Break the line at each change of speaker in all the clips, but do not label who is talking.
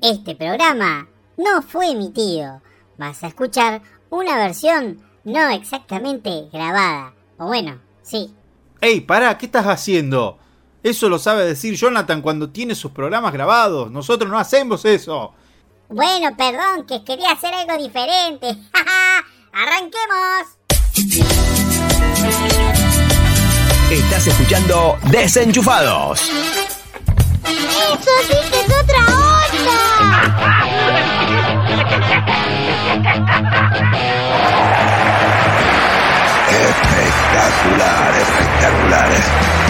Este programa no fue emitido. Vas a escuchar una versión no exactamente grabada. O bueno, sí.
¡Ey, pará! ¿Qué estás haciendo? Eso lo sabe decir Jonathan cuando tiene sus programas grabados. Nosotros no hacemos eso.
Bueno, perdón, que quería hacer algo diferente. ¡Arranquemos!
Estás escuchando Desenchufados.
¡Eso sí que es otra onda!
È
spettacolare, spettacolare.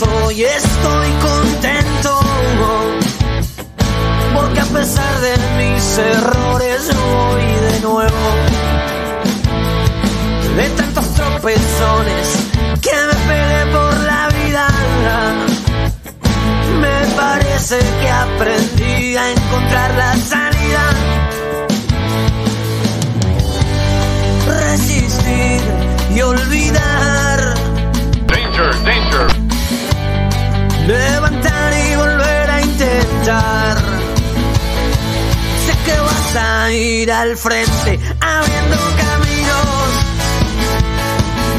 Comenzó y estoy contento. Porque a pesar de mis errores voy de nuevo. De tantos tropezones que me pegué por la vida. Me parece que aprendí a encontrar la salida. Resistir y olvidar.
Danger, danger.
Levantar y volver a intentar. Sé que vas a ir al frente abriendo caminos.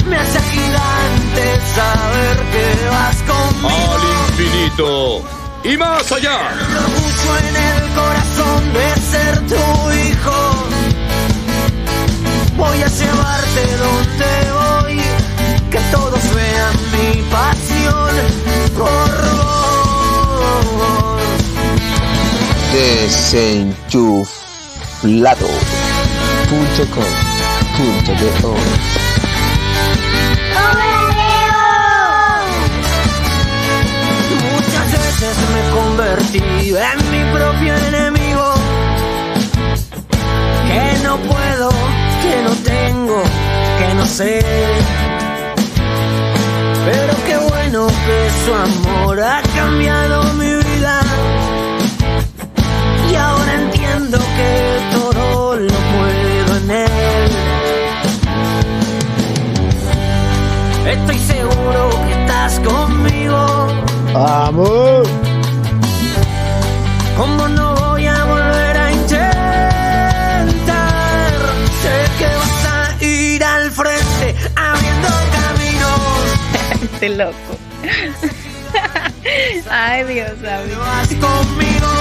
Me hace gigante saber que vas conmigo.
Al infinito y más allá.
El orgullo en el corazón de ser tu hijo. Voy a llevarte donde voy, que todos vean mi pasión por vos.
Desenchuflado.com.do
Muchas veces me convertí en mi propio enemigo. Que no puedo, que no tengo, que no sé. Pero qué bueno que su amor ha cambiado mi vida. Y ahora entiendo que todo lo puedo en él. Estoy seguro que estás conmigo.
Amor.
¿Cómo no
Este loco. Ay, Dios mío.
Vas conmigo.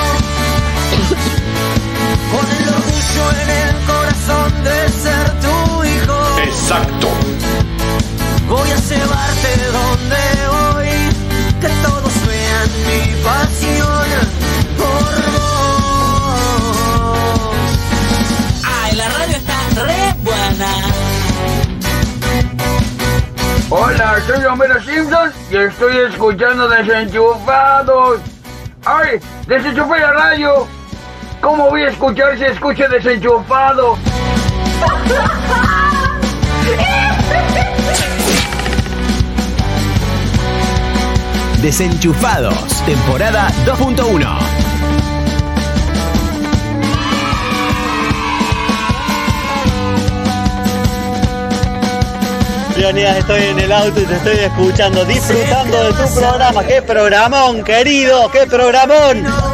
Con el orgullo en el corazón de ser tu hijo.
Exacto.
Voy a llevarte donde voy. Que todos vean mi pasión por vos. Ay, la radio está re buena.
Hola, soy Homero Simpson y estoy escuchando Desenchufados. ¡Ay! ¡Desenchufé la radio! ¿Cómo voy a escuchar si escucho desenchufado?
Desenchufados, temporada 2.1.
Estoy en el auto y te estoy escuchando, disfrutando de tu programa. ¡Qué programón, querido! ¡Qué programón!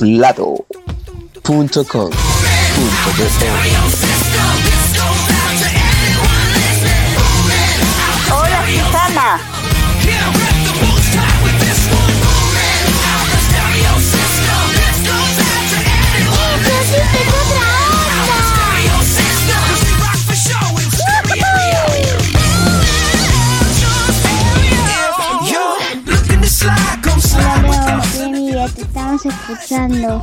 lado.com.de estás escuchando.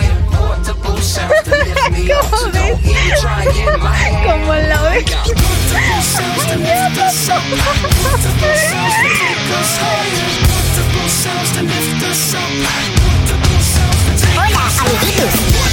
¿Cómo ves?
Como la
oveja.
Hola, amiguitos.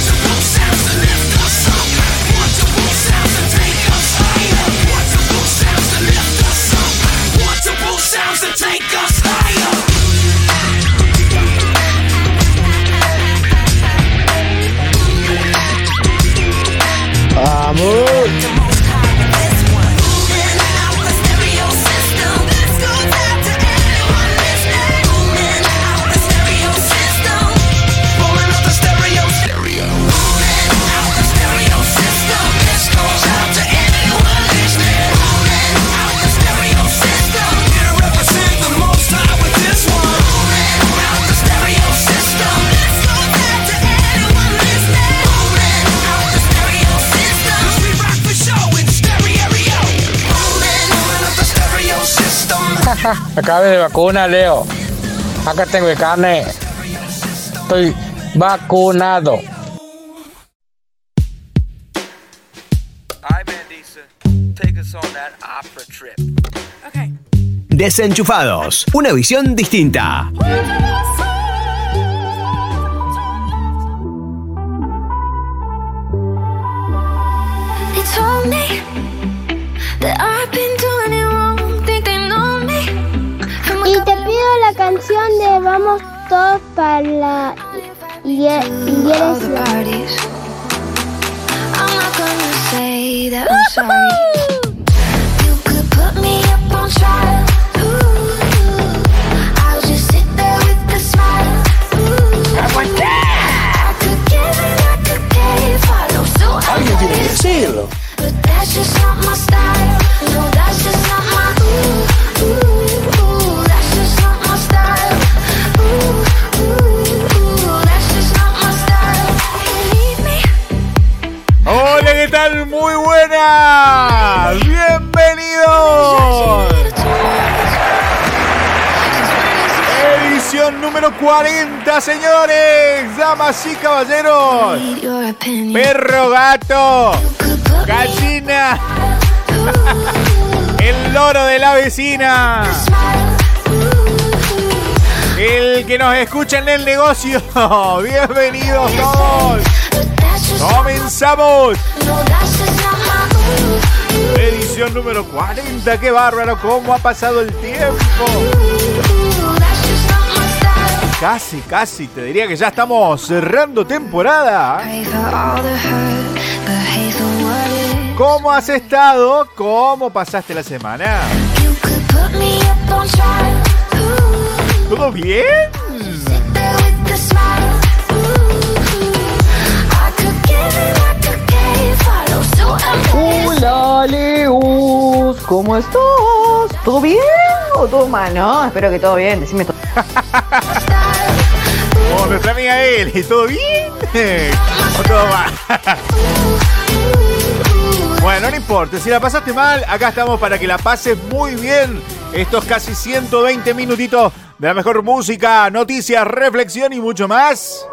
Ja, acabé de vacuna, Leo. Acá tengo el carne. Estoy vacunado.
Desenchufados, una visión distinta.
canción de Vamos todos para la iglesia.
Señores, damas y caballeros, perro, gato, gallina, el loro de la vecina, el que nos escucha en el negocio, bienvenidos todos. Comenzamos. Edición número 40, qué bárbaro, cómo ha pasado el tiempo. Casi, casi, te diría que ya estamos cerrando temporada. ¿Cómo has estado? ¿Cómo pasaste la semana? ¿Todo bien?
Hola, Leus, ¿cómo estás? ¿Todo bien o todo mal? No, espero que todo bien, decime todo.
nuestra amiga Eli, ¿todo bien? ¿O todo mal? Bueno, no importa, si la pasaste mal, acá estamos para que la pases muy bien. Estos casi 120 minutitos de la mejor música, noticias, reflexión y mucho más.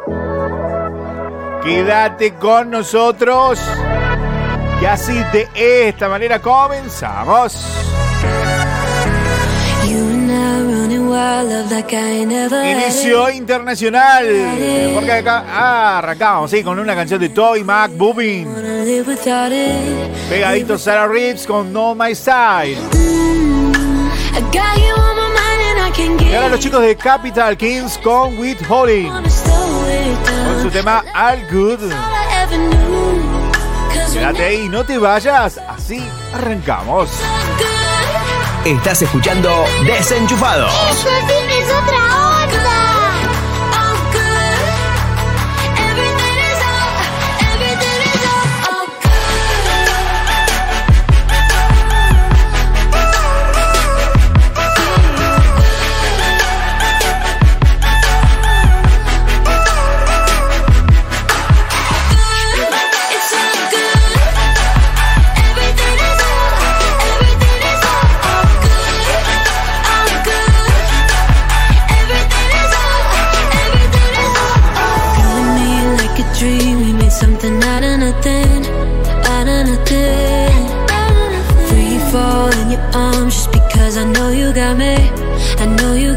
Quédate con nosotros. Y así de esta manera comenzamos. Inicio internacional. Porque acá ah, arrancamos, sí, con una canción de Toy Mac Boobin. Pegadito Sarah Reeves con No My Style. Y ahora los chicos de Capital Kings con With Holding. Con su tema All Good. Quédate ahí, no te vayas. Así arrancamos.
Estás escuchando Desenchufados.
Eso sí es otra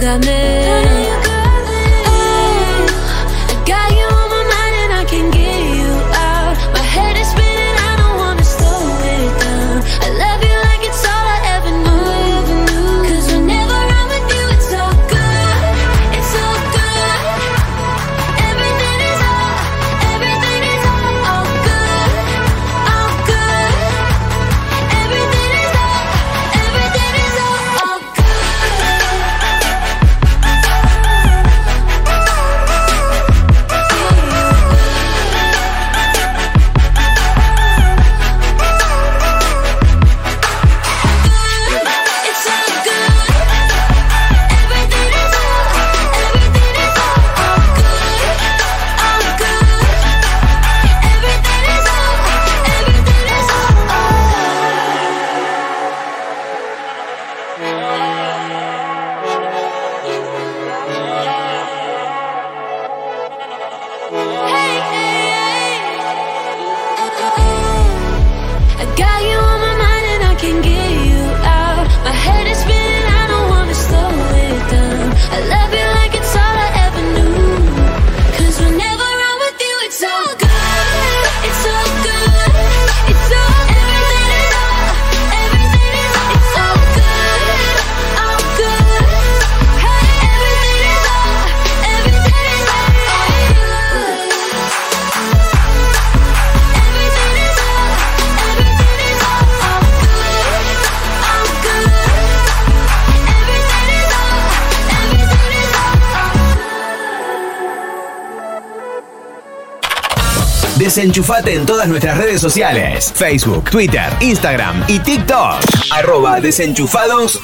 jamais
Desenchufate en todas nuestras redes sociales: Facebook, Twitter, Instagram y TikTok. Arroba desenchufados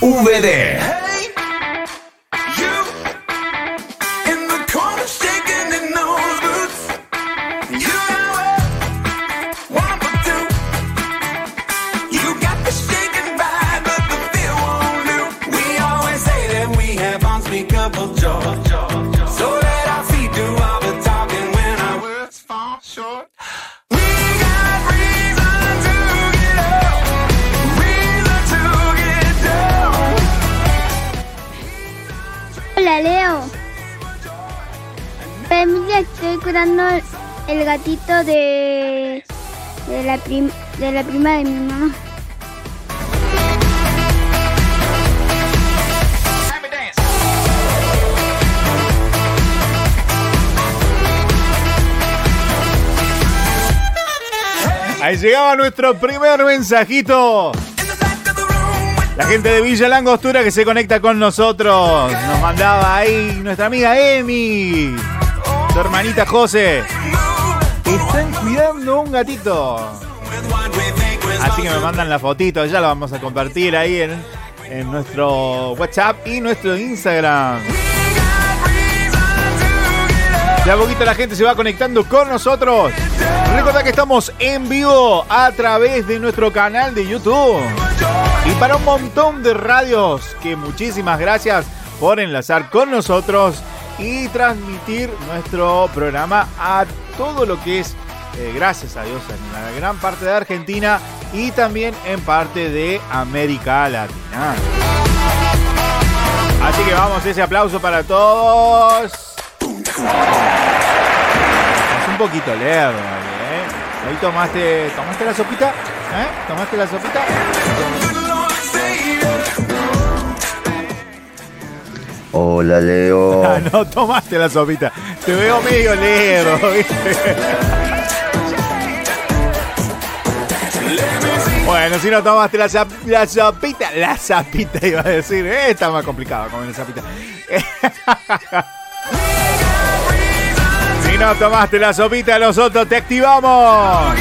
gatito de de la de la prima de mi mamá.
Ahí llegaba nuestro primer mensajito. La gente de Villa Langostura que se conecta con nosotros. Nos mandaba ahí nuestra amiga Emi. Su hermanita José. Están cuidando un gatito. Así que me mandan la fotito. Ya la vamos a compartir ahí en, en nuestro WhatsApp y nuestro Instagram. De a poquito la gente se va conectando con nosotros. Recordad que estamos en vivo a través de nuestro canal de YouTube. Y para un montón de radios, que muchísimas gracias por enlazar con nosotros y transmitir nuestro programa a todo lo que es, eh, gracias a Dios, en la gran parte de Argentina y también en parte de América Latina. Así que vamos, ese aplauso para todos. Es un poquito lerdo, ¿eh? Ahí tomaste, tomaste la sopita, ¿eh? ¿Tomaste la sopita?
Hola, Leo.
Ah, no tomaste la sopita. Te veo medio ¿viste? Bueno, si no tomaste la, sap- la sopita, la sapita iba a decir, eh, está más complicado comer la sapita. si no tomaste la sopita, nosotros te activamos.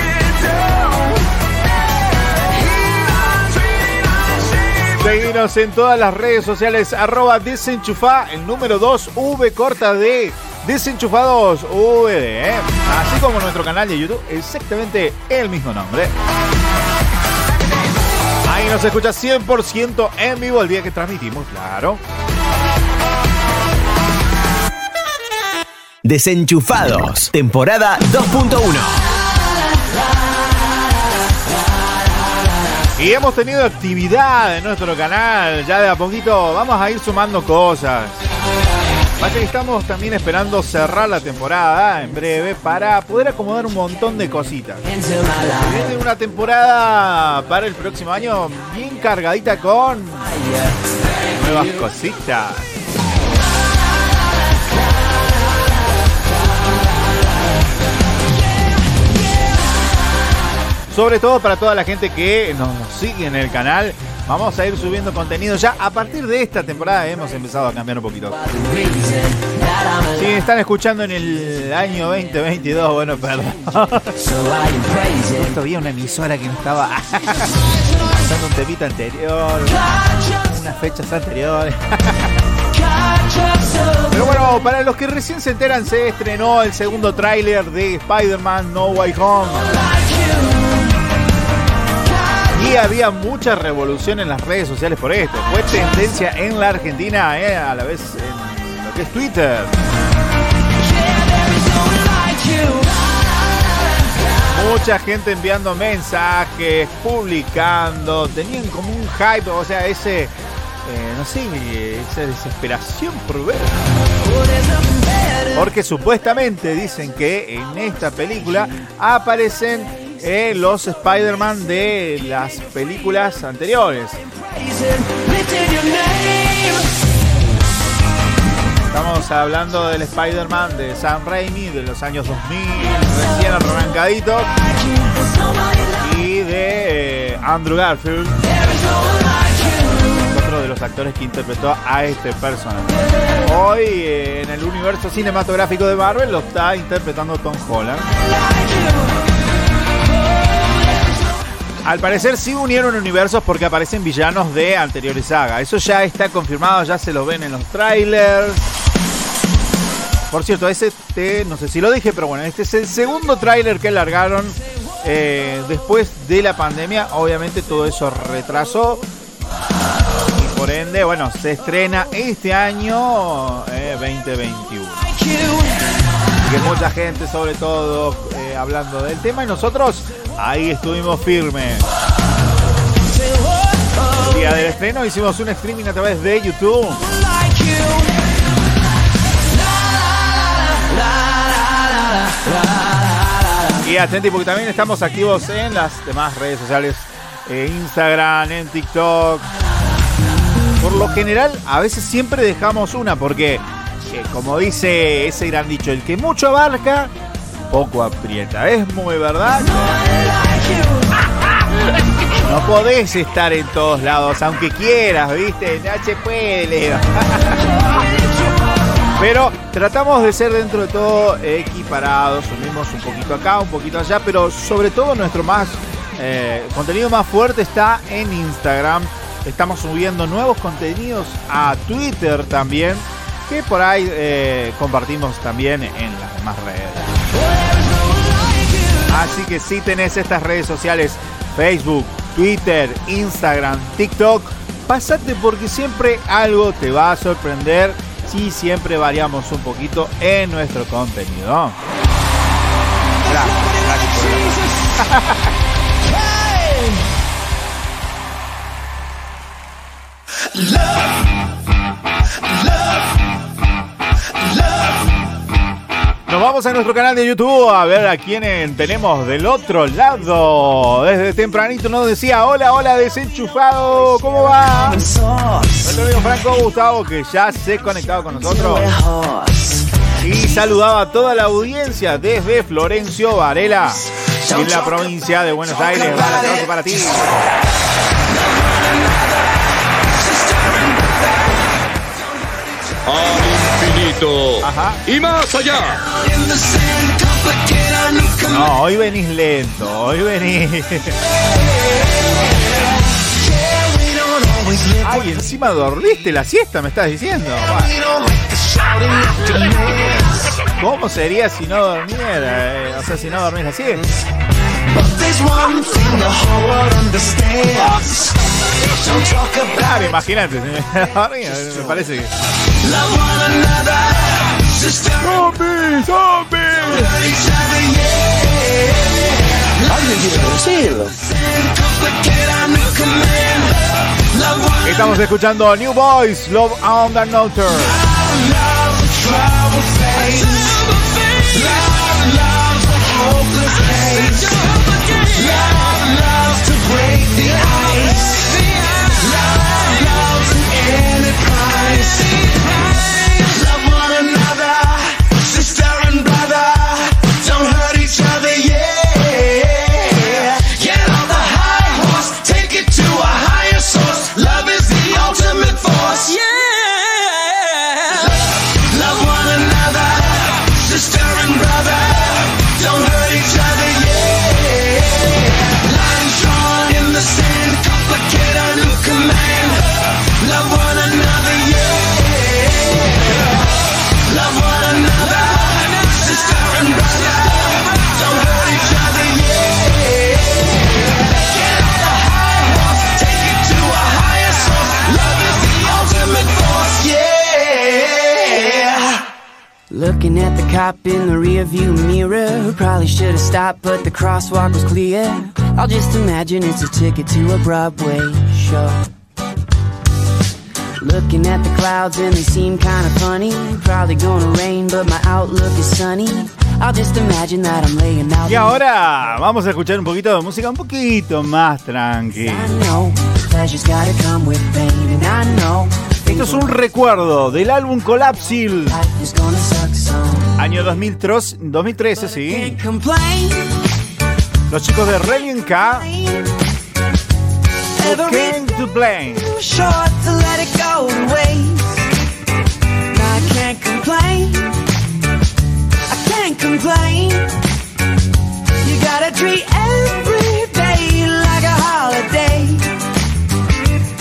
Seguinos en todas las redes sociales, arroba desenchufa, el número 2, V corta de desenchufados VD, ¿eh? así como nuestro canal de YouTube, exactamente el mismo nombre. Ahí nos escucha 100% en vivo el día que transmitimos, claro.
Desenchufados, temporada 2.1.
Y hemos tenido actividad en nuestro canal, ya de a poquito vamos a ir sumando cosas. Que estamos también esperando cerrar la temporada en breve para poder acomodar un montón de cositas. Viene una temporada para el próximo año bien cargadita con nuevas cositas. Sobre todo para toda la gente que nos sigue en el canal. Vamos a ir subiendo contenido ya. A partir de esta temporada hemos empezado a cambiar un poquito. Si están escuchando en el año 2022, bueno, perdón. Justo había una emisora que no estaba pasando un temita anterior, unas fechas anteriores. Pero bueno, para los que recién se enteran, se estrenó el segundo tráiler de Spider-Man No Way Home. Y había mucha revolución en las redes sociales por esto. Fue tendencia en la Argentina, eh, a la vez en lo que es Twitter. Mucha gente enviando mensajes, publicando, tenían como un hype, o sea, ese, eh, no sé, esa desesperación por ver. Porque supuestamente dicen que en esta película aparecen eh, los Spider-Man de las películas anteriores. Estamos hablando del Spider-Man de Sam Raimi de los años 2000, recién arrancadito. Y de eh, Andrew Garfield, otro de los actores que interpretó a este personaje. Hoy eh, en el universo cinematográfico de Marvel lo está interpretando Tom Holland. Al parecer sí unieron universos porque aparecen villanos de anteriores sagas. Eso ya está confirmado, ya se lo ven en los trailers. Por cierto, ese, no sé si lo dije, pero bueno, este es el segundo tráiler que largaron eh, después de la pandemia. Obviamente todo eso retrasó. Y por ende, bueno, se estrena este año eh, 2021. Así que mucha gente, sobre todo, eh, hablando del tema. Y nosotros ahí estuvimos firmes. El día del estreno hicimos un streaming a través de YouTube. Y atenti porque también estamos activos en las demás redes sociales, en Instagram, en TikTok. Por lo general, a veces siempre dejamos una porque, eh, como dice ese gran dicho, el que mucho abarca, poco aprieta. Es muy verdad. No podés estar en todos lados, aunque quieras, ¿viste? Se puede. Pero tratamos de ser dentro de todo equiparados, subimos un poquito acá, un poquito allá, pero sobre todo nuestro más eh, contenido más fuerte está en Instagram. Estamos subiendo nuevos contenidos a Twitter también. que por ahí eh, compartimos también en las demás redes. Así que si tenés estas redes sociales, Facebook, Twitter, Instagram, TikTok, pasate porque siempre algo te va a sorprender si siempre variamos un poquito en nuestro contenido. Gracias, gracias Nos vamos a nuestro canal de YouTube a ver a quién tenemos del otro lado. Desde tempranito nos decía, hola, hola, desenchufado, ¿cómo va? Nuestro amigo Franco Gustavo que ya se ha conectado con nosotros. Y saludaba a toda la audiencia desde Florencio Varela, en la provincia de Buenos Aires. Abrazo para ti.
Infinito y más allá.
No, hoy venís lento, hoy venís. Ay, encima dormiste la siesta, me estás diciendo. ¿Cómo sería si no dormiera? eh? O sea, si no dormís así. Claro, imagínate. Me parece que. ¡Zombie! ¡Zombie!
Alguien tiene que decirlo.
Estamos escuchando New Boys, Love Under Noter.
Looking at the cop in the rearview mirror. Probably should have stopped, but the crosswalk was clear. I'll just imagine it's a ticket to a Broadway show. Looking at the clouds and they seem kinda funny. Probably gonna rain, but my outlook is sunny. I'll just imagine that I'm laying out.
Y ahora vamos a escuchar un poquito de música un poquito más tranqui. Esto es un recuerdo del álbum Collapsil, año 2003, 2013, sí. Los chicos de Relian K. Came to Play.
Complain. You gotta treat every day like a holiday.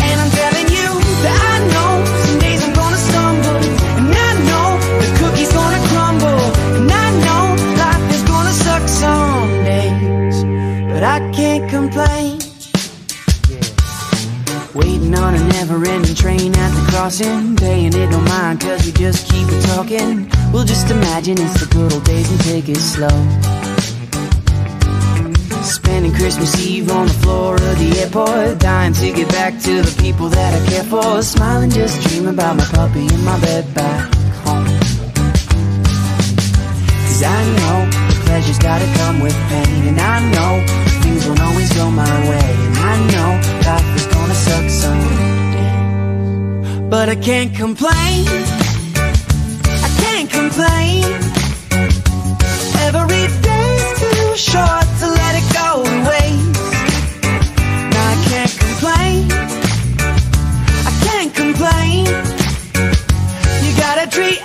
And I'm telling you that I know some days I'm gonna stumble. And I know the cookie's gonna crumble. And I know life is gonna suck some days. But I can't complain. Waiting on a never ending train at the crossing. Paying it no mind cause we just keep talking. We'll just imagine it's the good old days and take it slow. Spending Christmas Eve on the floor of the airport. Dying to get back to the people that I care for. Smiling, just dream about my puppy in my bed back home. Cause I know the pleasure's gotta come with pain. And I know things won't always go my way. And I know life is gonna suck someday. But I can't complain. Can't complain. Every day's too short to let it go and waste. Now I can't complain. I can't complain. You gotta treat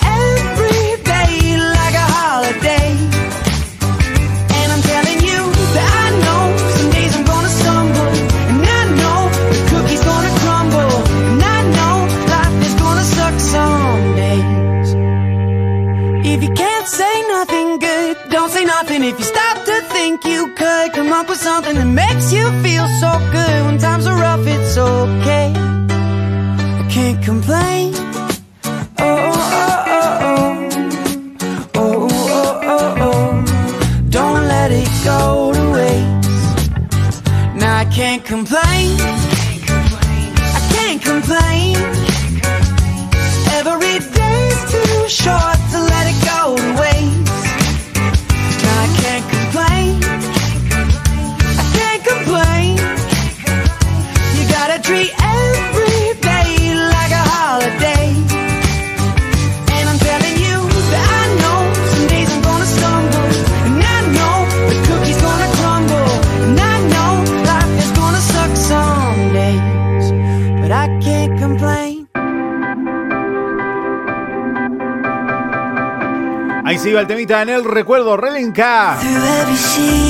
iba el temita en el recuerdo, Relenka.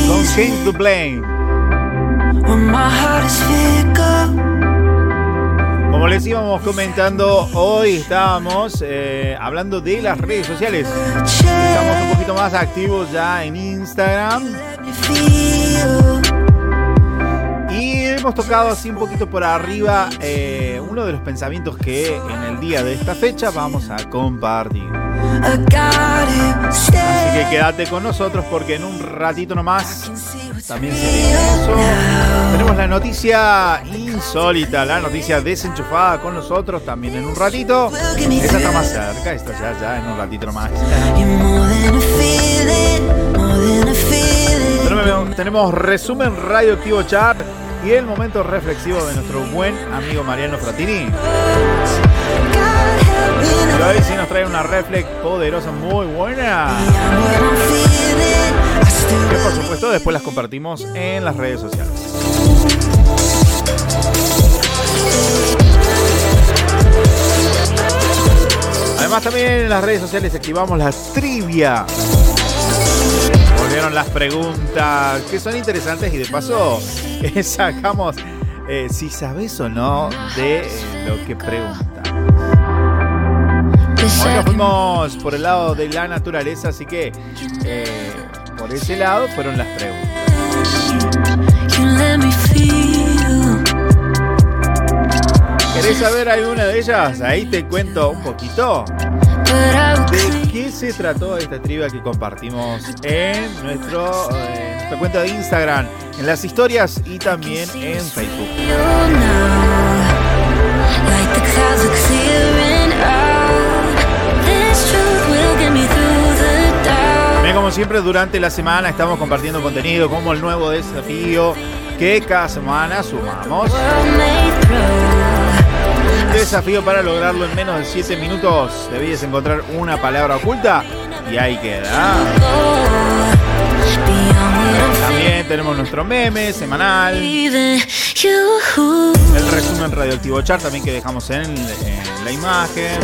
Con Came to
fickle.
Como les íbamos comentando, hoy estábamos eh, hablando de las redes sociales. Estamos un poquito más activos ya en Instagram. Y hemos tocado así un poquito por arriba eh, uno de los pensamientos que en el día de esta fecha vamos a compartir. Así que quédate con nosotros porque en un ratito nomás también se viene eso. Tenemos la noticia insólita, la noticia desenchufada con nosotros también en un ratito. Esta está más cerca, esta ya, ya en un ratito nomás. Tenemos, tenemos resumen radioactivo chat y el momento reflexivo de nuestro buen amigo Mariano Fratini. Y hoy sí nos trae una reflex poderosa, muy buena. Que por supuesto después las compartimos en las redes sociales. Además también en las redes sociales activamos la trivia. Volvieron las preguntas que son interesantes y de paso sacamos eh, si sabes o no de lo que preguntan. Hoy nos fuimos por el lado de la naturaleza, así que eh, por ese lado fueron las preguntas. ¿Querés saber alguna de ellas? Ahí te cuento un poquito. ¿De qué se trató esta trivia que compartimos en nuestro, eh, nuestra cuenta de Instagram, en las historias y también en Facebook? Como siempre, durante la semana estamos compartiendo contenido como el nuevo desafío que cada semana sumamos. Desafío para lograrlo en menos de 7 minutos. Debías encontrar una palabra oculta y ahí queda. También tenemos nuestro meme semanal. El resumen radioactivo chart también que dejamos en la imagen.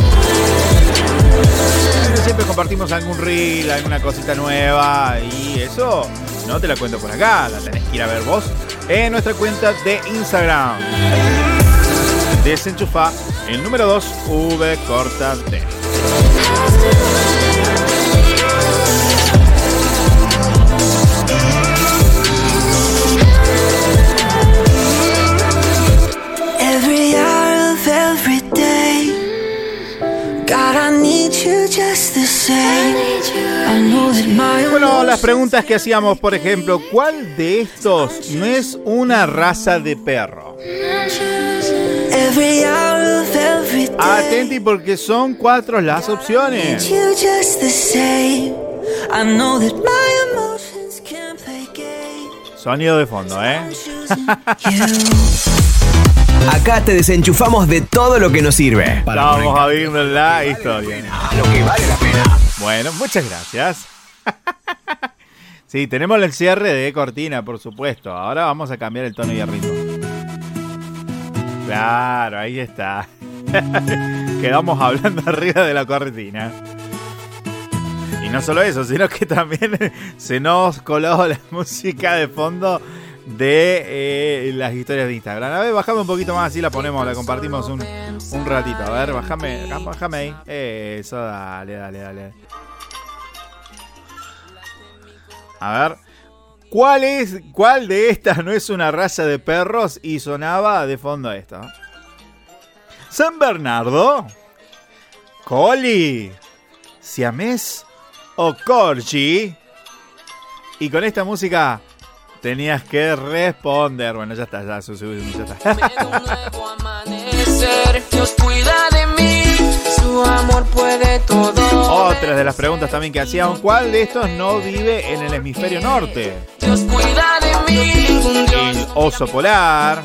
Siempre compartimos algún reel, alguna cosita nueva y eso no te la cuento por acá, la tenés que ir a ver vos en nuestra cuenta de Instagram. Desenchufa el número 2 V corta D. Bueno, las preguntas que hacíamos, por ejemplo, ¿cuál de estos no es una raza de perro? Atenti porque son cuatro las opciones.
You just the same. I know that my emotions can't play games.
Sonido de fondo, ¿eh?
Acá te desenchufamos de todo lo que nos sirve.
Vamos a ver la historia.
Lo que vale la pena.
Bueno, muchas gracias. Sí, tenemos el cierre de cortina, por supuesto. Ahora vamos a cambiar el tono y el ritmo. Claro, ahí está. Quedamos hablando arriba de la cortina. Y no solo eso, sino que también se nos coló la música de fondo de eh, las historias de Instagram. A ver, bajame un poquito más, así la ponemos, la compartimos un, un ratito. A ver, bájame, bájame ahí. Eso, dale, dale, dale. A ver. ¿Cuál es cuál de estas no es una raza de perros y sonaba de fondo esto? San Bernardo, Coli, Siamés o Corgi. Y con esta música tenías que responder. Bueno, ya está, ya, su- su- ya está.
amanecer. Dios cuida de mí, su amor puede todo.
Otra de las preguntas también que hacían, ¿cuál de estos no vive en el hemisferio norte?
Dios cuida de mí.
El oso polar,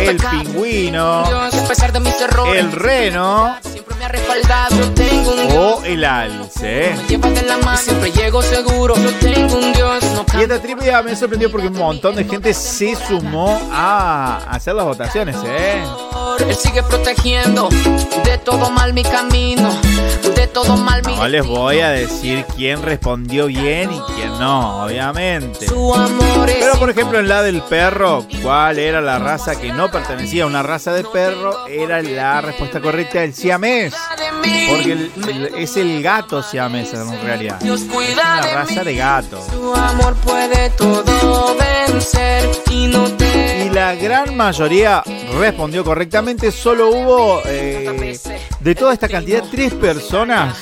el pingüino, el reno
respaldado. Yo tengo un Dios,
o el alce.
me lleva de la mano, siempre llego seguro. Yo tengo un Dios, no
Y esta trivia me sorprendió porque un montón de gente se sumó a hacer las votaciones, ¿eh?
Él sigue protegiendo de todo mal mi camino, de todo mal mi
No les voy a decir quién respondió bien y quién no, obviamente. Pero por ejemplo en la del perro, ¿cuál era la raza que no pertenecía a una raza de perro? Era la respuesta correcta el siamés. Porque el- el- es el gato siamés en realidad. Es una raza de gato.
Su amor puede todo vencer y no te
Y la gran mayoría respondió correctamente. Solo hubo eh, de toda esta cantidad tres personas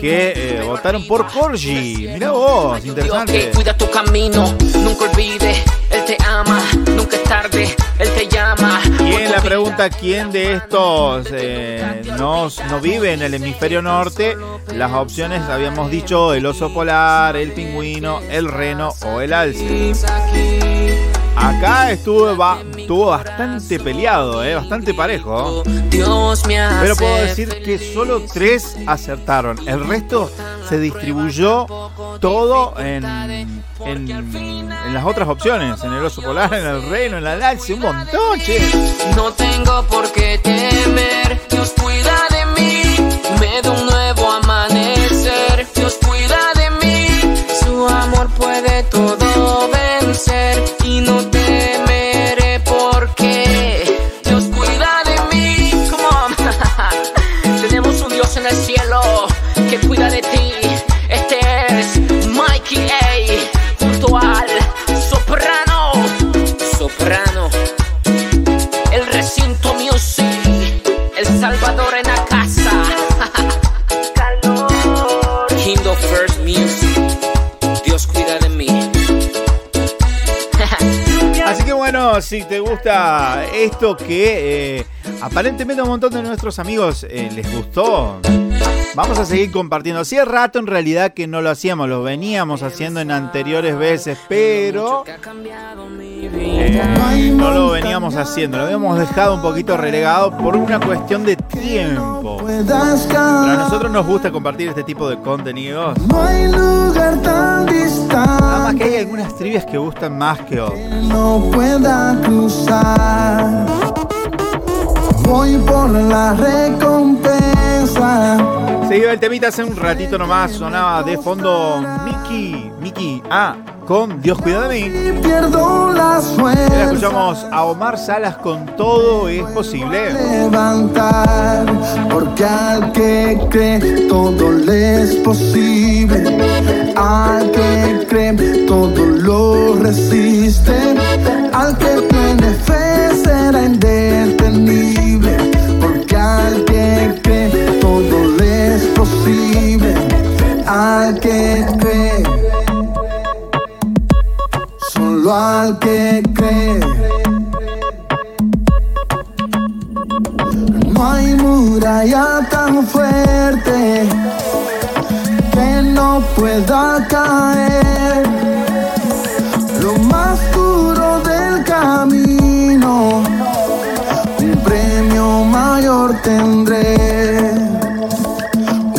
que eh, votaron por Corgi. Mirá vos, interesante.
cuida tu camino, nunca olvide, Él te ama, nunca es tarde, Él te llama.
Y en la pregunta quién de estos eh, no, no vive en el hemisferio norte, las opciones habíamos dicho el oso polar, el pingüino, el reno o el alce. Acá estuvo, ba- estuvo bastante peleado, eh, bastante parejo. Pero puedo decir que solo tres acertaron. El resto se distribuyó todo en, en, en las otras opciones. En el oso polar, en el reno, en el alce, un montón, che.
No tengo por qué temer, Dios cuida de mí, me da un
Si te gusta esto que eh, aparentemente a un montón de nuestros amigos eh, les gustó, vamos a seguir compartiendo. Hacía rato en realidad que no lo hacíamos, lo veníamos haciendo en anteriores veces, pero eh, no lo veníamos haciendo, lo habíamos dejado un poquito relegado por una cuestión de tiempo. Pero a nosotros nos gusta compartir este tipo de contenidos.
No hay lugar tan distante
Nada más que hay algunas trivias que gustan más que otras.
no pueda cruzar. Voy por la recompensa.
Se iba el temita hace un ratito nomás, sonaba de fondo Mickey, Mickey A con Dios cuida de mí.
Pierdo la suerte.
escuchamos a Omar Salas con Todo es posible.
levantar, porque al que cree todo le es posible. Al que cree todo lo resiste. Al que tiene fe será indetenible. Porque al que cree todo le es posible. Al que cree, solo al que cree. No hay muralla tan fuerte que no pueda caer. Lo más duro del camino, un premio mayor tendré.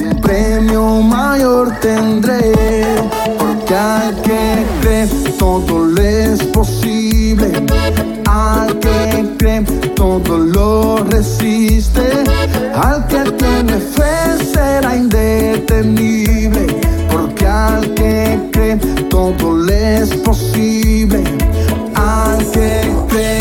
Un premio mayor tendré. Al que cree todo le es posible. Al que cree todo lo resiste. Al que tiene fe será indetenible. Porque al que cree todo le es posible. Al que cree,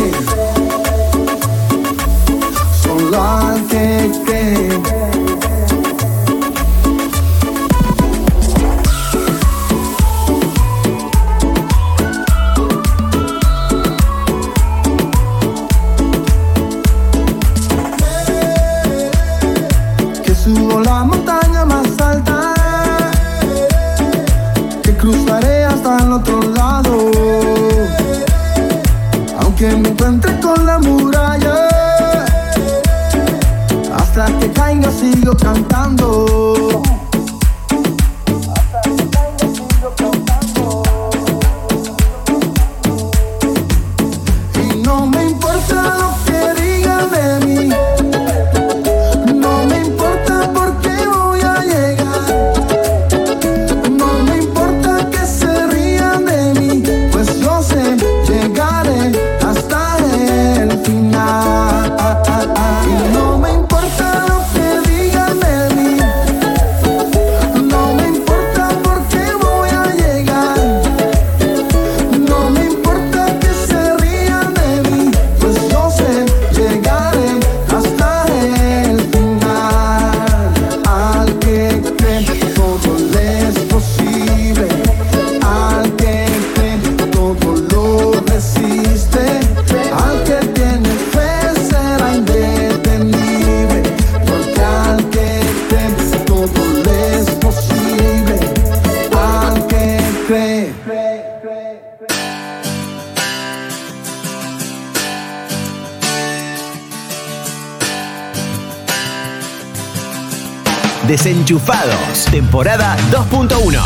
Desenchufados, temporada 2.1.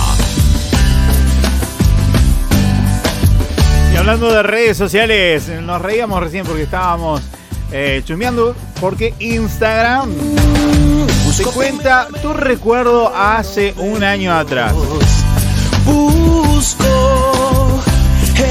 Y hablando de redes sociales, nos reíamos recién porque estábamos eh, chusmeando porque Instagram se cuenta tu recuerdo hace un año atrás.
Busco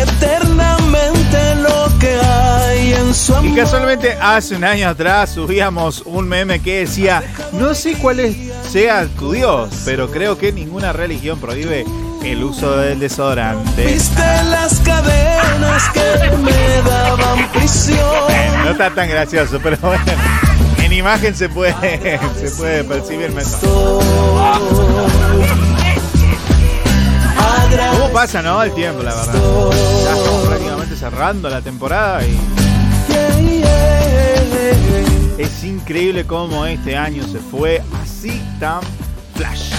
eternamente lo que hay en su
Y
amor.
casualmente hace un año atrás subíamos un meme que decía, no sé cuál es- sea tu Dios, pero creo que ninguna religión prohíbe el uso del desodorante.
Viste las cadenas que me daban prisión.
No está tan gracioso, pero bueno, en imagen se puede, se puede percibir mensaje. ¿Cómo pasa, no? El tiempo, la verdad. Ya estamos prácticamente cerrando la temporada y es increíble cómo este año se fue así tan flash.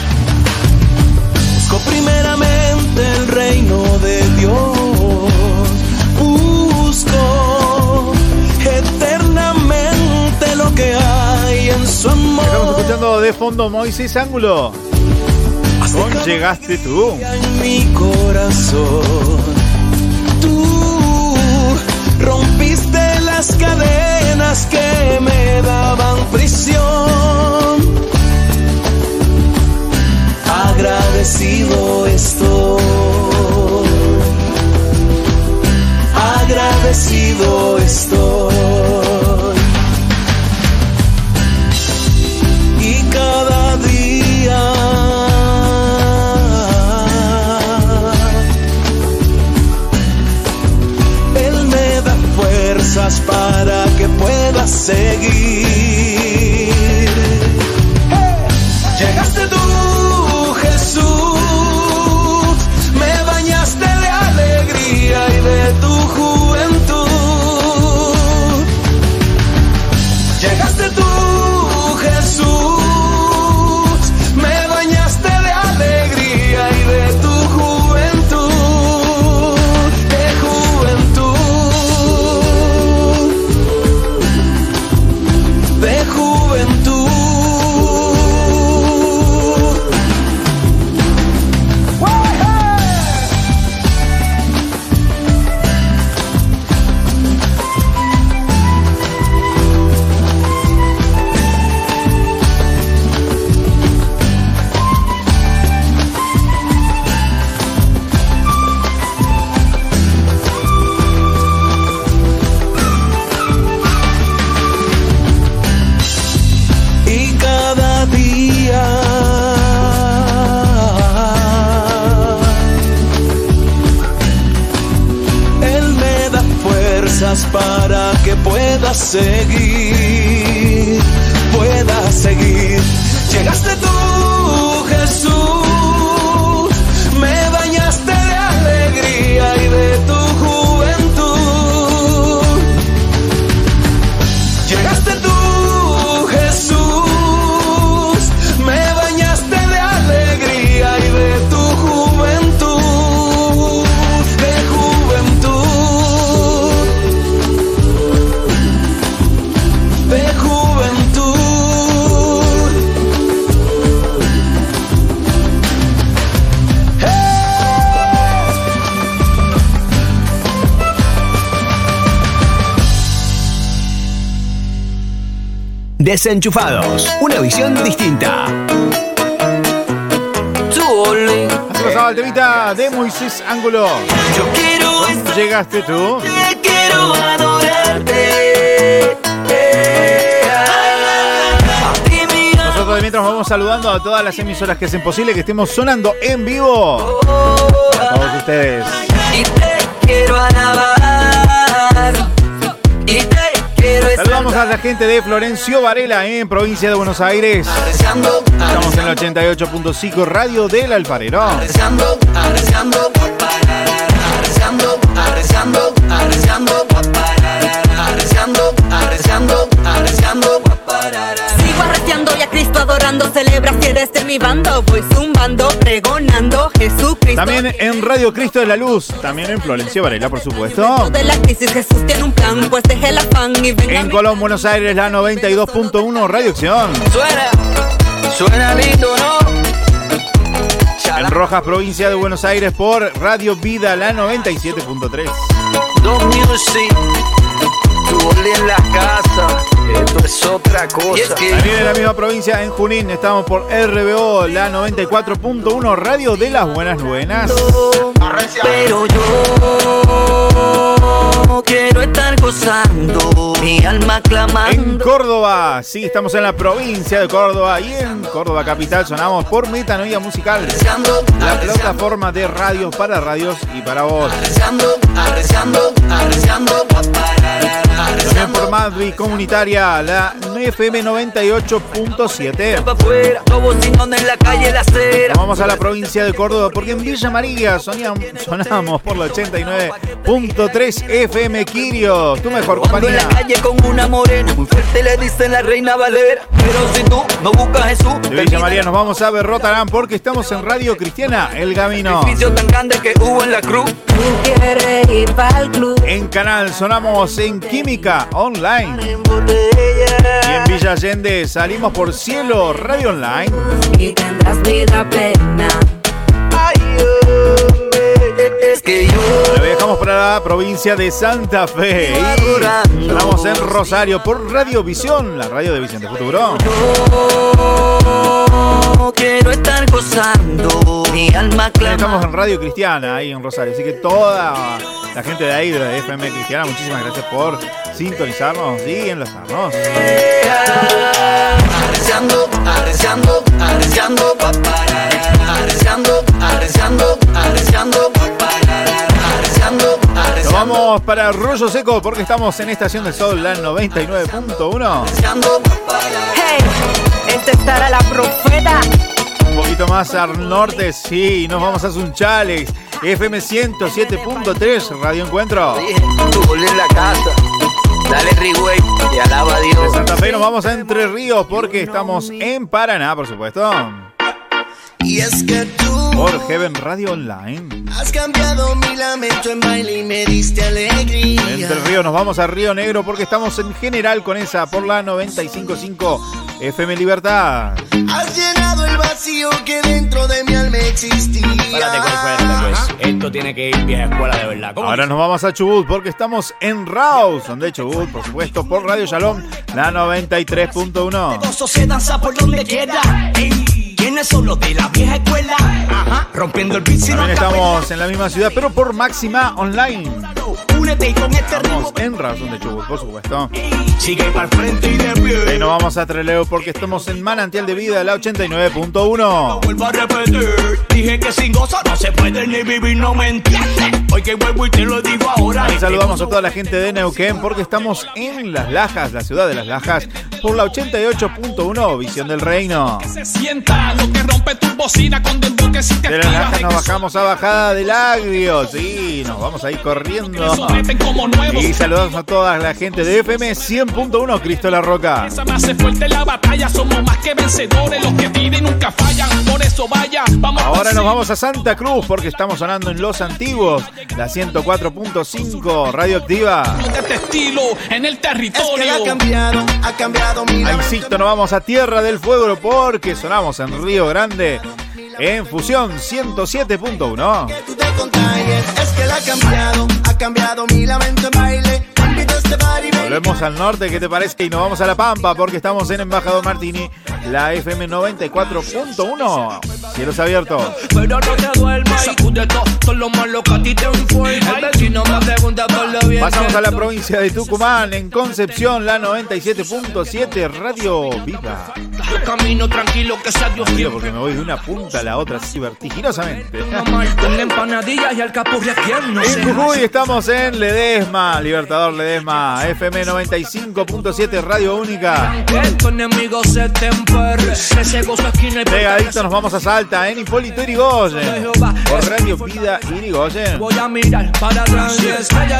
Busco primeramente el reino de Dios. Busco eternamente lo que hay en su amor.
Estamos escuchando de fondo Moisés Ángulo. Con llegaste tú.
en mi corazón. Tú rompiste las cadenas que me daban prisión. Agradecido estoy. Agradecido estoy.
Desenchufados, una visión distinta.
Así pasaba el temita de Moisés Ángulo.
Yo quiero
¿Cómo llegaste tú?
quiero adorarte.
Nosotros de mientras vamos saludando a todas las emisoras que hacen posible que estemos sonando en vivo. A todos ustedes.
Y te quiero alabar.
Saludamos a la gente de Florencio Varela en provincia de Buenos Aires. Estamos en el 88.5 Radio del Alfarero.
Cristo adorando, celebra si eres de mi bando. Voy zumbando, pregonando, Jesucristo.
También en Radio Cristo de la Luz. También en Florencio Varela, por supuesto.
De la crisis Jesús tiene un plan, pues deje afán y venga
En Colón, Buenos Aires, la 92.1 Radio Acción.
Suena, suena lindo, ¿no?
En Rojas, provincia de Buenos Aires, por Radio Vida, la 97.3.
Dos Music, tu en la casa, esto es otra cosa.
También en la misma provincia, en Junín, estamos por RBO, la 94.1 Radio de las Buenas Buenas.
Pero yo quiero estar gozando, mi alma clamando.
En Córdoba, sí, estamos en la provincia de Córdoba y en Córdoba Capital sonamos por Metanoia Musical, la plataforma de radios para radios y para vos.
Arreciando, arreciando, arreciando,
También por Madrid Comunitaria, la FM 98.7.
pa' afuera, los bocinones en la calle, la acera.
Nos vamos a la provincia de Córdoba porque en Villa María sonamos por la 89.3 FM Kirio, tu mejor
en la
compañía.
calle con una morena, muy fuerte le dicen la reina Valera. Pero si tú no buscas Jesús,
De Villa María nos vamos a Berrotarán porque estamos en Radio Cristiana, El Camino.
tan grande que hubo la cruz.
En Canal sonamos en Química Online. Y en Villa Allende salimos por Cielo Radio Online.
Y tendrás vida plena.
Es que yo
Ahora viajamos para la provincia de Santa Fe. Y sonamos en Rosario por Radio Visión, la radio de Vicente Futuro.
quiero estar gozando, mi alma clama.
Estamos en Radio Cristiana ahí en Rosario, así que toda la gente de ahí, de FM Cristiana, muchísimas gracias por sintonizarnos y enlazarnos.
Arreciando, arreciando, arreciando, arreciando, arreciando, arreciando,
Nos vamos para Rollo Seco porque estamos en Estación del Sol, la 99.1.
Hey, esta estará la profeta.
Un poquito más al norte, sí, nos vamos a Sunchales, FM 107.3, Radio Encuentro.
Tu gol en la casa, dale y alaba a
De
Dios.
Santa Fe nos vamos a Entre Ríos porque estamos en Paraná, por supuesto.
Y es que tú
Por Heaven Radio Online.
has cambiado mi lamento en baile y me diste alegría.
Entre Ríos nos vamos a Río Negro porque estamos en general con esa por la 95.5 FM Libertad.
Has llenado el vacío que dentro de mi alma existía.
Espérate, espérate, pues. Esto tiene que ir vieja escuela de verdad. ¿Cómo
Ahora nos vamos a Chubut porque estamos en Rawson de Chubut, por supuesto, por Radio Shalom, la 93.1.
Gozo se danza por donde quiera. ¿Quiénes son los de la vieja escuela? Ajá, rompiendo el no
También estamos en la misma ciudad, pero por Máxima Online.
Únete y con este.
Estamos en Rawson de Chubut, por supuesto.
Sigue para frente y de pie.
Y nos vamos a Treleo porque estamos en Manantial de Vida, la 89.1.
Vuelvo a repetir, dije que sin gozo no se puede ni vivir, no me entiendes. Hoy que vuelvo y te lo digo ahora.
Ahí saludamos a toda la gente de Neuquén porque estamos en Las Lajas, la ciudad de Las Lajas, por la 88.1 Visión del Reino.
Se sienta lo que rompe tu bocina con dembow que si te
De Las
activas
nos bajamos a Bajada del Agrio, sí, nos vamos a ir corriendo. Y saludamos a toda la gente de FM 100.1 Cristo La Roca.
Esa me hace fuerte en la batalla, somos más que vencedores, los que tiren nunca fallan, por eso vaya, vamos
Ahora nos vamos a Santa Cruz porque estamos sonando en Los Antiguos, la 104.5 radioactiva.
este estilo en el
Es que
territorio.
ha cambiado, ha cambiado mi
Ahí
lamento.
insisto, nos vamos a Tierra del Fuego porque sonamos en Río Grande en Fusión 107.1.
Tú te contagies. Es que la ha cambiado, ha cambiado mi lamento en baile.
Volvemos al norte, ¿qué te parece? Y nos vamos a La Pampa porque estamos en Embajador Martini, la FM 94.1. Cielos abiertos.
Pero no te duermas, sacude todo, todo lo malo que a ti te informa. El vecino me pregunta por lo bien
Pasamos a la provincia de Tucumán, en Concepción, la 97.7 Radio Viva.
Yo camino tranquilo que sea Dios mío.
porque me voy de una punta a la otra así vertiginosamente.
Con empanadillas y alcapurria, ¿quién no se
En Jujuy estamos en Ledesma, Libertador Ledesma, FM 95.7 Radio Única. Pegadito nos vamos a Salta, en Hipólito Irigoyen. Por Radio Vida Irigoyen.
Voy a mirar para atrás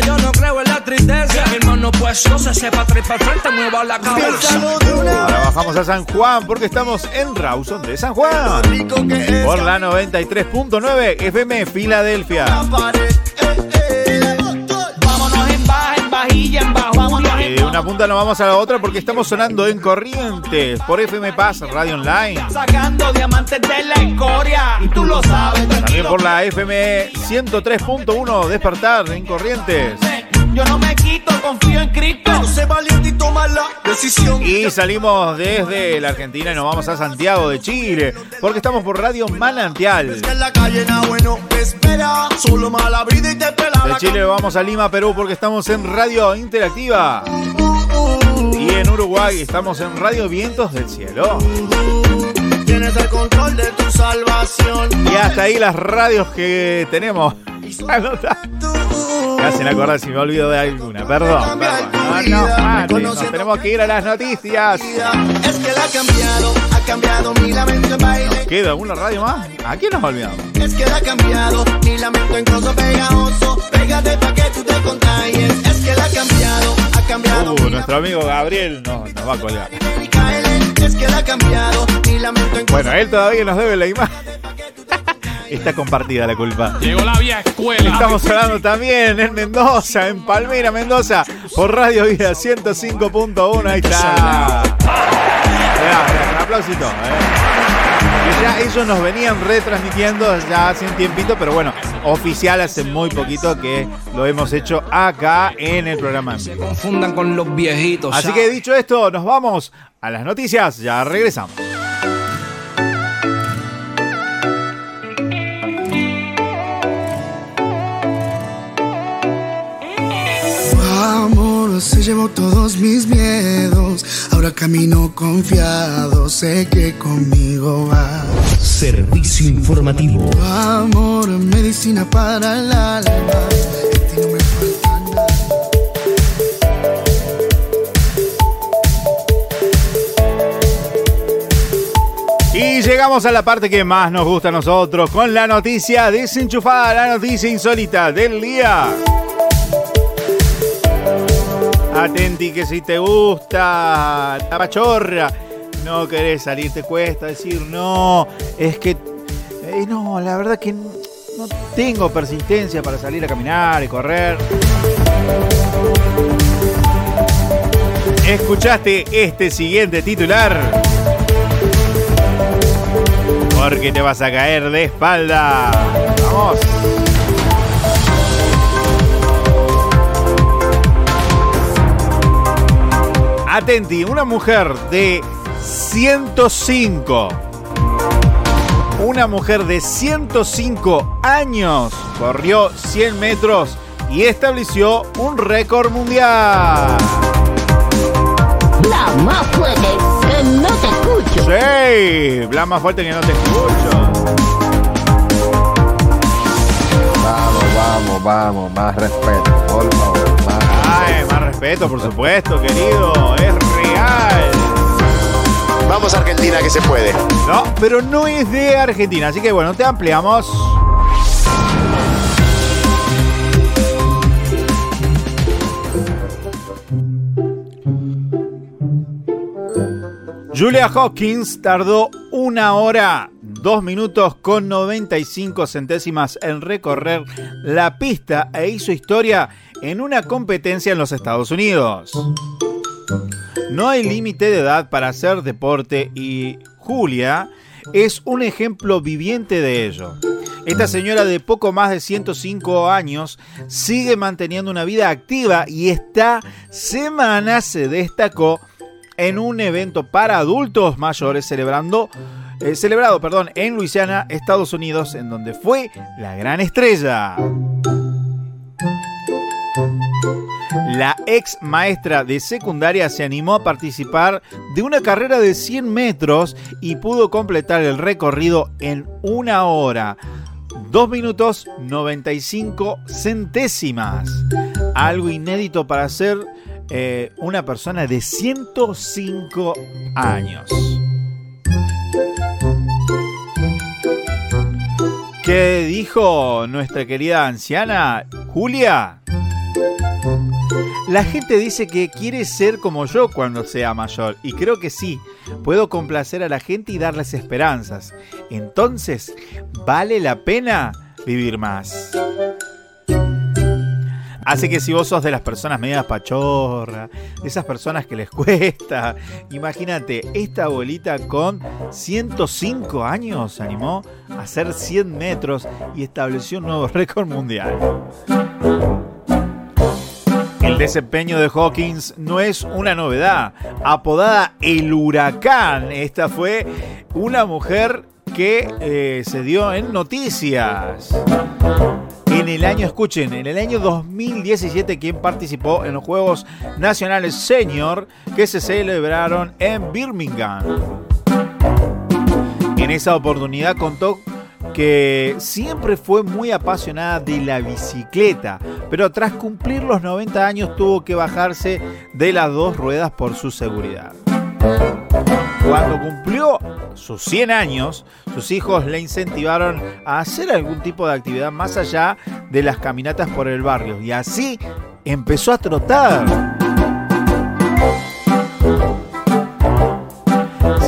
yo no creo en la tristeza. Mi hermano, pues no se sepa para frente, mueva la cabeza.
Ahora bajamos a San Juan porque estamos en Rawson de San Juan. Por la 93.9 FM Filadelfia.
En
de una punta nos vamos a la otra porque estamos sonando en Corrientes por FM Paz Radio Online.
Sacando diamantes de la escoria. Y tú lo sabes,
También por la FM 103.1 Despertar en Corrientes.
Yo no me quito, confío en Cristo.
Sé valiente y toma la decisión.
Y salimos desde la Argentina y nos vamos a Santiago de Chile porque estamos por Radio Manantial. De Chile vamos a Lima, Perú porque estamos en Radio Interactiva. Y en Uruguay estamos en Radio Vientos del Cielo.
Tienes el control de tu salvación.
Y hasta ahí las radios que tenemos. Anota. Me hacen acordar si me olvido de alguna. Perdón. perdón. No, no, mate, nos tenemos que ir a las noticias.
Es que la ha cambiado, ha cambiado mi lamento en baile.
¿Queda una radio más? ¿A quién nos olvidamos?
Es que la ha cambiado, mi lamento en coso pegajoso. Pégate pa' que tú te contagies. Es que la ha cambiado, ha cambiado.
Uh, nuestro amigo Gabriel nos, nos va a colgar.
Es que la ha cambiado, mi lamento en
Bueno, él todavía nos debe la imagen. Está compartida la culpa.
Llegó la vieja escuela.
Estamos hablando también en Mendoza, en Palmira, Mendoza, por Radio Vida 105.1. Ahí está. Un aplausito. eh. Que Ya ellos nos venían retransmitiendo ya hace un tiempito, pero bueno, oficial hace muy poquito que lo hemos hecho acá en el programa. vivo.
Confundan con los viejitos.
Así que dicho esto, nos vamos a las noticias. Ya regresamos.
Se llevó todos mis miedos. Ahora camino confiado, sé que conmigo va.
Servicio informativo.
Amor, medicina para el alma.
Y llegamos a la parte que más nos gusta a nosotros, con la noticia desenchufada, la noticia insólita del día. Atenti que si te gusta la pachorra, no querés salir, te cuesta decir no, es que eh, no, la verdad que no tengo persistencia para salir a caminar y correr. ¿Escuchaste este siguiente titular? Porque te vas a caer de espalda. Vamos. Atenti, una mujer de 105. Una mujer de 105 años corrió 100 metros y estableció un récord mundial.
La más fuerte que no te escucho.
Sí, habla más fuerte que no te escucho.
Vamos, vamos, vamos, más respeto, por favor,
respeto, por supuesto, querido. Es real.
Vamos Argentina que se puede.
No, pero no es de Argentina, así que bueno, te ampliamos. Julia Hawkins tardó una hora, dos minutos con 95 centésimas en recorrer la pista e hizo historia en una competencia en los Estados Unidos. No hay límite de edad para hacer deporte y Julia es un ejemplo viviente de ello. Esta señora de poco más de 105 años sigue manteniendo una vida activa y esta semana se destacó en un evento para adultos mayores celebrando eh, celebrado, perdón, en Luisiana, Estados Unidos, en donde fue la gran estrella. La ex maestra de secundaria se animó a participar de una carrera de 100 metros y pudo completar el recorrido en una hora. 2 minutos 95 centésimas. Algo inédito para ser eh, una persona de 105 años. ¿Qué dijo nuestra querida anciana Julia? La gente dice que quiere ser como yo cuando sea mayor y creo que sí, puedo complacer a la gente y darles esperanzas. Entonces, ¿vale la pena vivir más? Así que si vos sos de las personas medias pachorra, de esas personas que les cuesta, imagínate, esta abuelita con 105 años se animó a hacer 100 metros y estableció un nuevo récord mundial. El desempeño de Hawkins no es una novedad. Apodada el huracán, esta fue una mujer que eh, se dio en noticias. En el año, escuchen, en el año 2017, quien participó en los Juegos Nacionales Senior que se celebraron en Birmingham. En esa oportunidad contó que siempre fue muy apasionada de la bicicleta, pero tras cumplir los 90 años tuvo que bajarse de las dos ruedas por su seguridad. Cuando cumplió sus 100 años, sus hijos le incentivaron a hacer algún tipo de actividad más allá de las caminatas por el barrio y así empezó a trotar.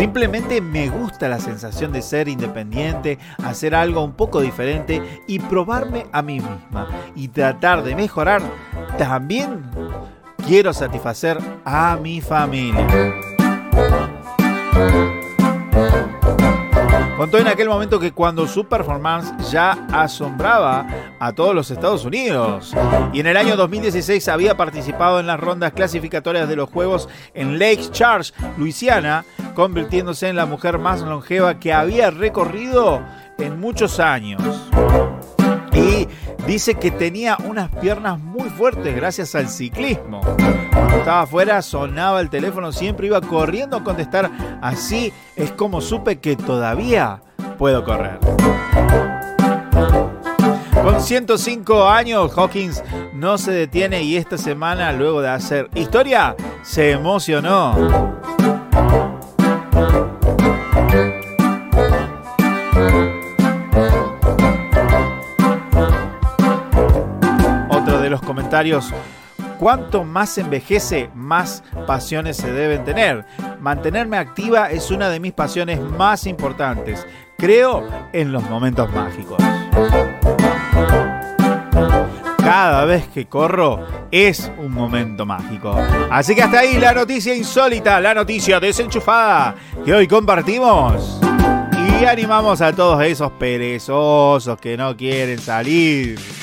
Simplemente me gusta la sensación de ser independiente, hacer algo un poco diferente y probarme a mí misma y tratar de mejorar. También quiero satisfacer a mi familia. Contó en aquel momento que cuando su performance ya asombraba a todos los Estados Unidos. Y en el año 2016 había participado en las rondas clasificatorias de los Juegos en Lake Charles, Luisiana, convirtiéndose en la mujer más longeva que había recorrido en muchos años. Dice que tenía unas piernas muy fuertes gracias al ciclismo. Cuando estaba afuera sonaba el teléfono, siempre iba corriendo a contestar. Así es como supe que todavía puedo correr. Con 105 años, Hawkins no se detiene y esta semana, luego de hacer historia, se emocionó. Cuanto más envejece, más pasiones se deben tener. Mantenerme activa es una de mis pasiones más importantes. Creo en los momentos mágicos. Cada vez que corro es un momento mágico. Así que hasta ahí la noticia insólita, la noticia desenchufada que hoy compartimos. Y animamos a todos esos perezosos que no quieren salir.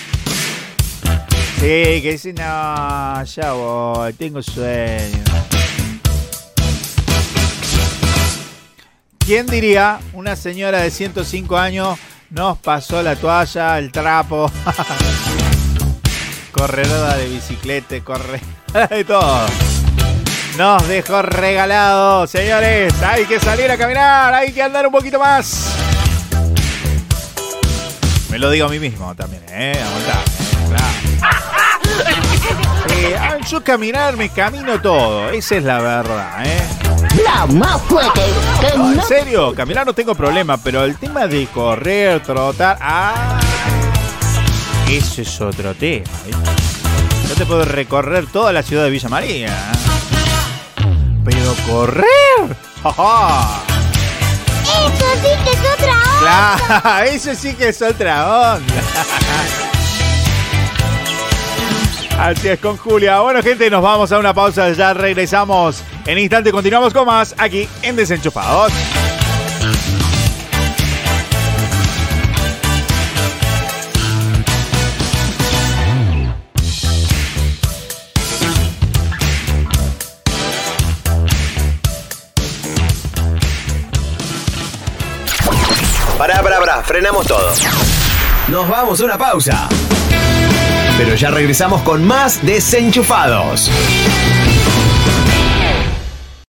Sí, que dicen, no, ya voy, tengo sueño. ¿Quién diría? Una señora de 105 años nos pasó la toalla, el trapo. Corredora de bicicleta, corre de todo. Nos dejó regalado, señores. Hay que salir a caminar, hay que andar un poquito más. Me lo digo a mí mismo también, ¿eh? Aguantá, ¿eh? Claro. Eh, yo caminar me camino todo, esa es la verdad, ¿eh?
La más fuerte que No,
en serio, caminar no tengo problema, pero el tema de correr, trotar, ah, ese es otro tema. ¿viste? Yo te puedo recorrer toda la ciudad de Villa María, ¿eh? pero correr, ¡ja, ja!
Eso sí que es otra onda.
Claro, eso sí que es otra onda. Así es con Julia. Bueno, gente, nos vamos a una pausa. Ya regresamos. En instante continuamos con más aquí en Desenchufados.
Pará, pará, pará, frenamos todo. Nos vamos a una pausa. Pero ya regresamos con más desenchufados.